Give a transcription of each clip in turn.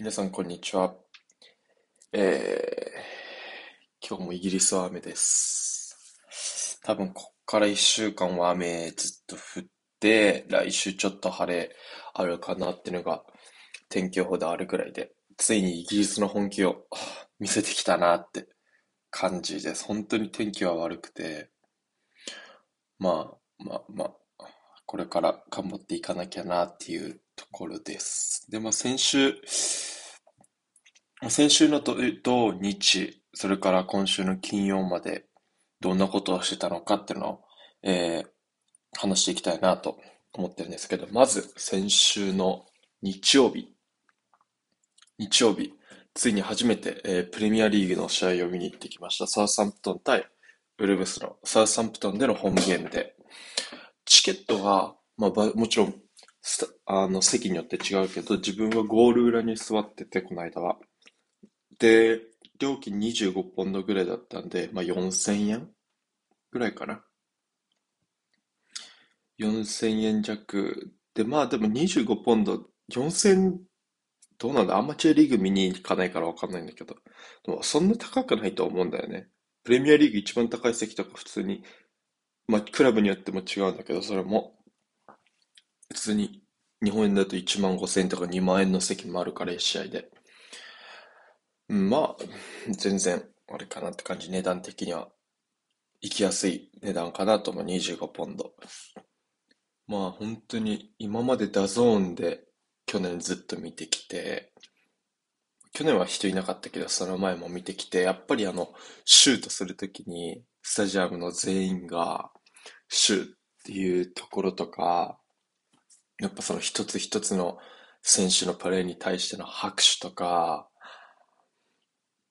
皆さん、こんにちは。えー、今日もイギリスは雨です。多分、こっから一週間は雨ずっと降って、来週ちょっと晴れあるかなっていうのが天気予報であるぐらいで、ついにイギリスの本気を 見せてきたなって感じです。本当に天気は悪くて、まあ、まあ、まあ、これから頑張っていかなきゃなっていうところです。で、まあ先週、先週の土日、それから今週の金曜までどんなことをしてたのかっていうのを、えー、話していきたいなと思ってるんですけど、まず先週の日曜日、日曜日、ついに初めて、えー、プレミアリーグの試合を見に行ってきました。サウスサンプトン対ウルブスのサウスサンプトンでのホームゲームで、チケットが、まあ、もちろんあの、席によって違うけど、自分はゴール裏に座ってて、この間は。で、料金25ポンドぐらいだったんで、まあ、4000円ぐらいかな。4000円弱。で、まあでも25ポンド、4000、どうなんだ？アマチュアリーグ見に行かないからわかんないんだけど。でもそんな高くないと思うんだよね。プレミアリーグ一番高い席とか普通に、まあクラブによっても違うんだけど、それも普通に日本円だと1万5千円とか2万円の席もあるから、1試合で。まあ、全然、あれかなって感じ。値段的には、行きやすい値段かなと思う。25ポンド。まあ、本当に、今まで DAZN で去年ずっと見てきて、去年は人いなかったけど、その前も見てきて、やっぱりあの、シュートするときに、スタジアムの全員が、シューっていうところとか、やっぱその一つ一つの選手のプレーに対しての拍手とか、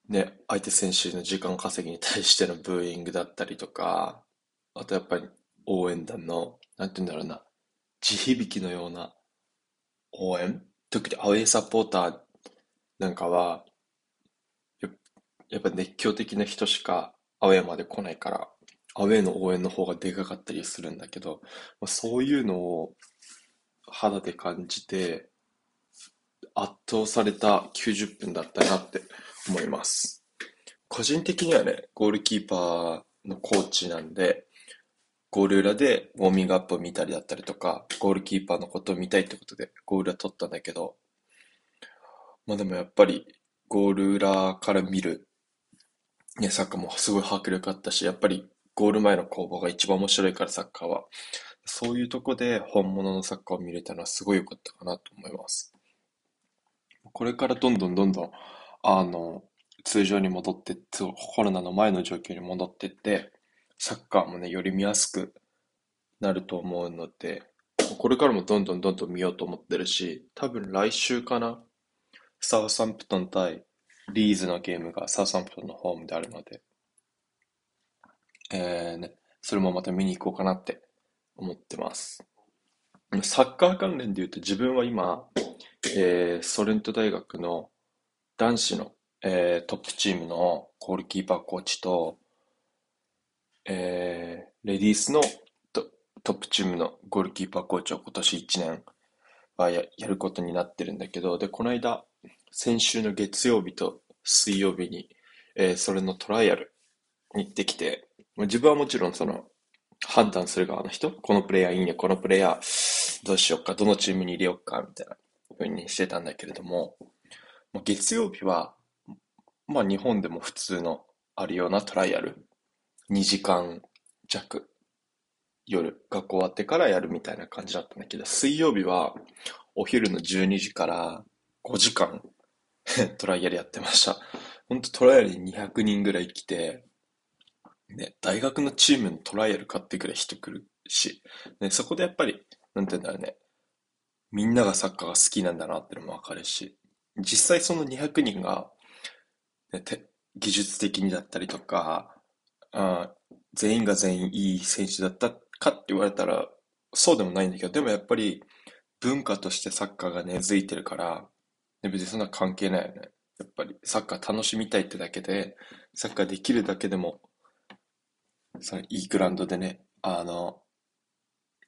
ね、相手選手の時間稼ぎに対してのブーイングだったりとか、あとやっぱり応援団の、なんて言うんだろうな、地響きのような応援？特にアウェイサポーターなんかは、やっぱ熱狂的な人しかアウェイまで来ないから、アウェイの応援の方がでかかったりするんだけど、まあ、そういうのを肌で感じて、圧倒された90分だったなって思います。個人的にはね、ゴールキーパーのコーチなんで、ゴール裏でウォーミングアップを見たりだったりとか、ゴールキーパーのことを見たいってことでゴール裏取ったんだけど、まあでもやっぱりゴール裏から見る、ね、サッカーもすごい迫力あったし、やっぱりゴール前の攻防が一番面白いからサッカーは。そういうとこで本物のサッカーを見れたのはすごい良かったかなと思います。これからどんどんどんどん、あの、通常に戻ってコロナの前の状況に戻ってって、サッカーもね、より見やすくなると思うので、これからもどんどんどんどん見ようと思ってるし、多分来週かな、サウサンプトン対リーズのゲームがサウサンプトンのホームであるので、えーね、それもまた見に行こうかなって思ってます。サッカー関連で言うと自分は今、えー、ソレント大学の男子の、えー、トップチームのゴールキーパーコーチと、えー、レディースのトップチームのゴールキーパーコーチを今年1年はややることになってるんだけど、で、この間、先週の月曜日と水曜日に、えー、それのトライアルに行ってきて、自分はもちろんその判断する側の人、このプレイヤーいいね、このプレイヤーどうしようか、どのチームに入れようか、みたいな風にしてたんだけれども、月曜日は、まあ日本でも普通のあるようなトライアル、2時間弱、夜、学校終わってからやるみたいな感じだったんだけど、水曜日はお昼の12時から5時間 トライアルやってました。ほんとトライアルに200人ぐらい来て、ね、大学のチームのトライアル買ってくれ人来るし、ね、そこでやっぱり、なんて言うんだろうね、みんながサッカーが好きなんだなってのもわかるし、実際その200人が、ね、て技術的にだったりとか、あ全員が全員いい選手だったかって言われたら、そうでもないんだけど、でもやっぱり文化としてサッカーが根付いてるから、別にそんな関係ないよね。やっぱりサッカー楽しみたいってだけで、サッカーできるだけでもそのいいグラウンドでね、あの、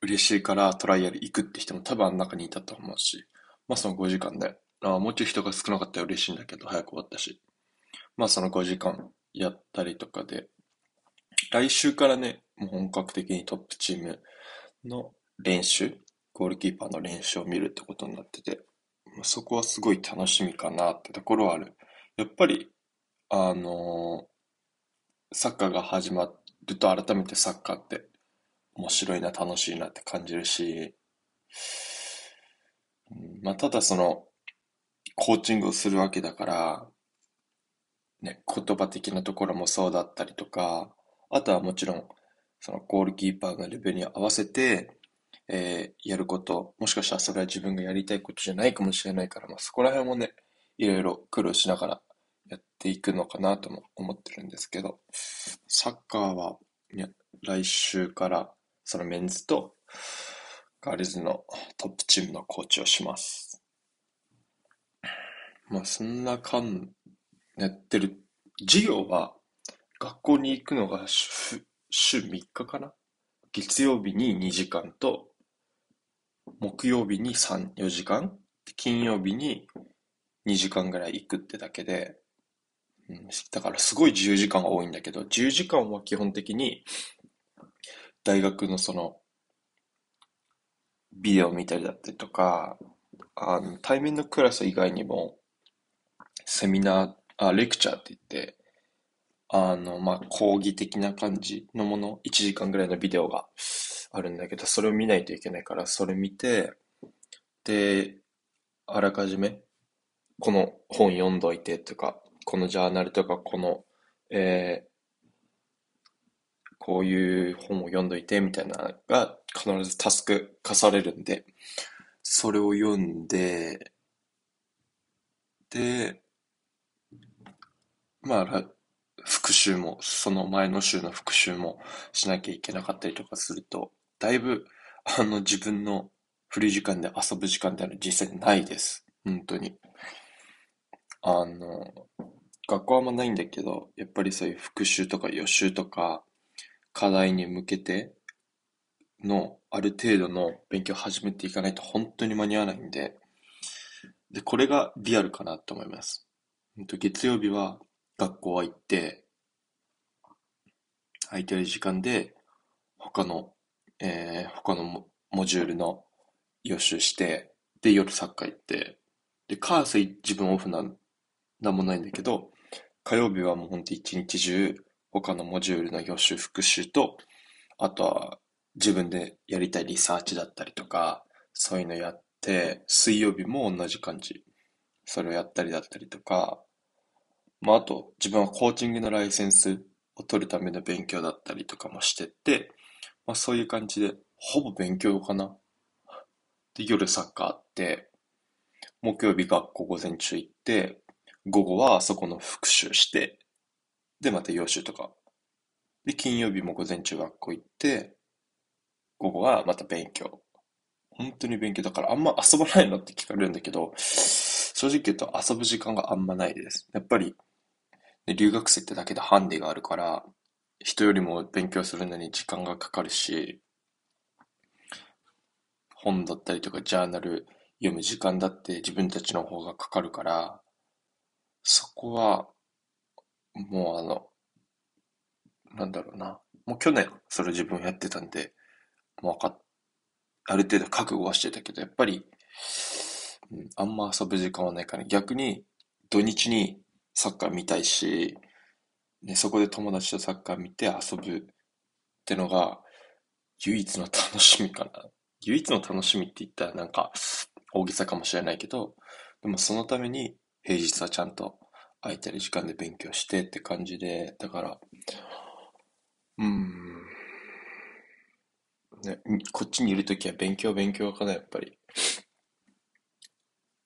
嬉しいからトライアル行くって人も多分あの中にいたと思うし、まあその5時間であもうちょい人が少なかったら嬉しいんだけど、早く終わったし。まあその5時間やったりとかで、来週からね、もう本格的にトップチームの練習、ゴールキーパーの練習を見るってことになってて、まそこはすごい楽しみかなってところはある。やっぱり、あのー、サッカーが始まっると改めてサッカーって面白いな、楽しいなって感じるし、まあ、ただその、コーチングをするわけだから、ね、言葉的なところもそうだったりとか、あとはもちろん、そのゴールキーパーのレベルに合わせて、えー、やること、もしかしたらそれは自分がやりたいことじゃないかもしれないから、まあ、そこら辺もね、いろいろ苦労しながらやっていくのかなとも思ってるんですけど、サッカーは、来週からそのメンズとガールズのトップチームのコーチをします。まあそんな感やってる。授業は学校に行くのが週週3日かな？月曜日に2時間と木曜日に3、4時間？金曜日に2時間ぐらい行くってだけで、うん、だからすごい自由時間が多いんだけど、自由時間は基本的に大学のそのビデオ見たりだったりとか、あの、対面のクラス以外にも、セミナー、あ、レクチャーって言って、あの、まあ、講義的な感じのもの、1時間ぐらいのビデオがあるんだけど、それを見ないといけないから、それ見て、で、あらかじめ、この本読んどいてとか、このジャーナルとか、この、えーこういう本を読んどいてみたいなのが必ずタスク課されるんで、それを読んで、で、まあ、復習も、その前の週の復習もしなきゃいけなかったりとかすると、だいぶ、あの、自分のフリー時間で遊ぶ時間ってのは実際ないです。本当に。あの、学校はあんまないんだけど、やっぱりそういう復習とか予習とか、課題に向けてのある程度の勉強を始めていかないと本当に間に合わないんで、で、これがリアルかなと思います。月曜日は学校は行って、空いてる時間で他の、えー、他のモジュールの予習して、で、夜サッカー行って、で、カース自分オフなん、なんもないんだけど、火曜日はもうほんと一日中他のモジュールの予習復習と、あとは自分でやりたいリサーチだったりとか、そういうのやって、水曜日も同じ感じ。それをやったりだったりとか、まあ、あと、自分はコーチングのライセンスを取るための勉強だったりとかもしてて、まあ、そういう感じで、ほぼ勉強かな。で、夜サッカーあって、木曜日学校午前中行って、午後はあそこの復習して、で、また予習とか。で、金曜日も午前中学校行って、午後はまた勉強。本当に勉強だからあんま遊ばないのって聞かれるんだけど、正直言うと遊ぶ時間があんまないです。やっぱり、ね、留学生ってだけでハンディがあるから、人よりも勉強するのに時間がかかるし、本だったりとかジャーナル読む時間だって自分たちの方がかかるから、そこはもうあの、なんだろうな。もう去年それ自分やってたんで、もうかある程度覚悟はしてたけど、やっぱり、うん、あんま遊ぶ時間はないから、逆に土日にサッカー見たいし、ね、そこで友達とサッカー見て遊ぶってのが唯一の楽しみかな。唯一の楽しみって言ったらなんか大げさかもしれないけど、でもそのために平日はちゃんと空いてる時間で勉強してって感じで、だから、うん、ね、こっちにいるときは勉強勉強かな、やっぱり。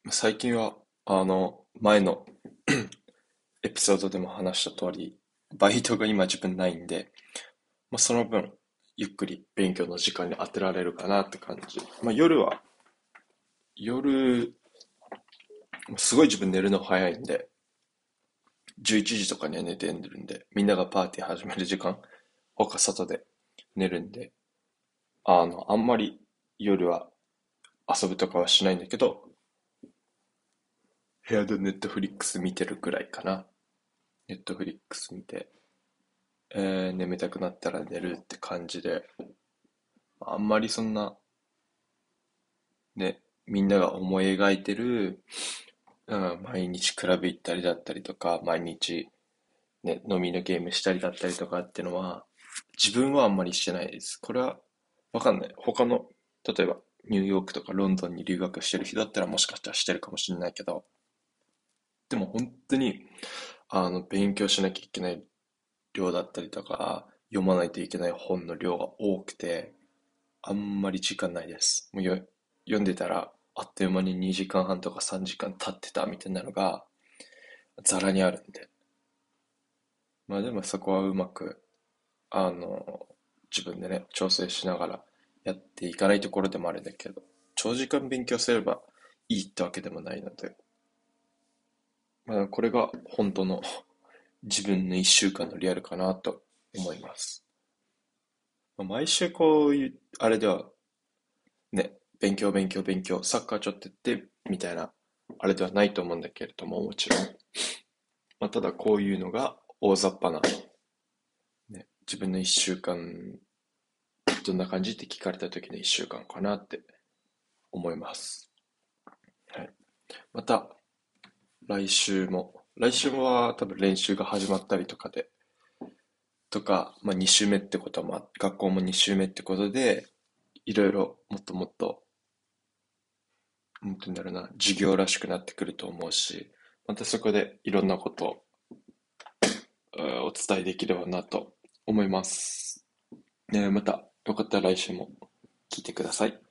最近は、あの、前の エピソードでも話した通り、バイトが今自分ないんで、まあ、その分、ゆっくり勉強の時間に当てられるかなって感じ。まあ、夜は、夜、すごい自分寝るの早いんで、11時とかには寝てるんで、みんながパーティー始める時間、他外で寝るんで、あの、あんまり夜は遊ぶとかはしないんだけど、部屋でネットフリックス見てるくらいかな。ネットフリックス見て、えー、眠たくなったら寝るって感じで、あんまりそんな、ね、みんなが思い描いてる、うん、毎日クラブ行ったりだったりとか、毎日、ね、飲みのゲームしたりだったりとかっていうのは、自分はあんまりしてないです。これは、わかんない。他の、例えば、ニューヨークとかロンドンに留学してる人だったらもしかしたらしてるかもしれないけど、でも本当に、あの、勉強しなきゃいけない量だったりとか、読まないといけない本の量が多くて、あんまり時間ないです。もう読んでたら、あっという間に2時間半とか3時間経ってたみたいなのが、ざらにあるんで。まあでもそこはうまく、あの、自分でね、調整しながらやっていかないところでもあるんだけど、長時間勉強すればいいってわけでもないので、まあこれが本当の 自分の一週間のリアルかなと思います。毎週こういう、あれでは、ね、勉強勉強勉強、サッカーちょっとやって、みたいな、あれではないと思うんだけれども、もちろん。まあ、ただこういうのが大雑把な、ね、自分の一週間、どんな感じって聞かれた時の一週間かなって思います。はい。また、来週も来週は多分練習が始まったりとかで、とか、まあ2週目ってことも、学校も2週目ってことで、いろいろもっともっと、なんて言うんだろうな、授業らしくなってくると思うし、またそこでいろんなことをお伝えできればなと思います。ね、またよかったら来週も聞いてください。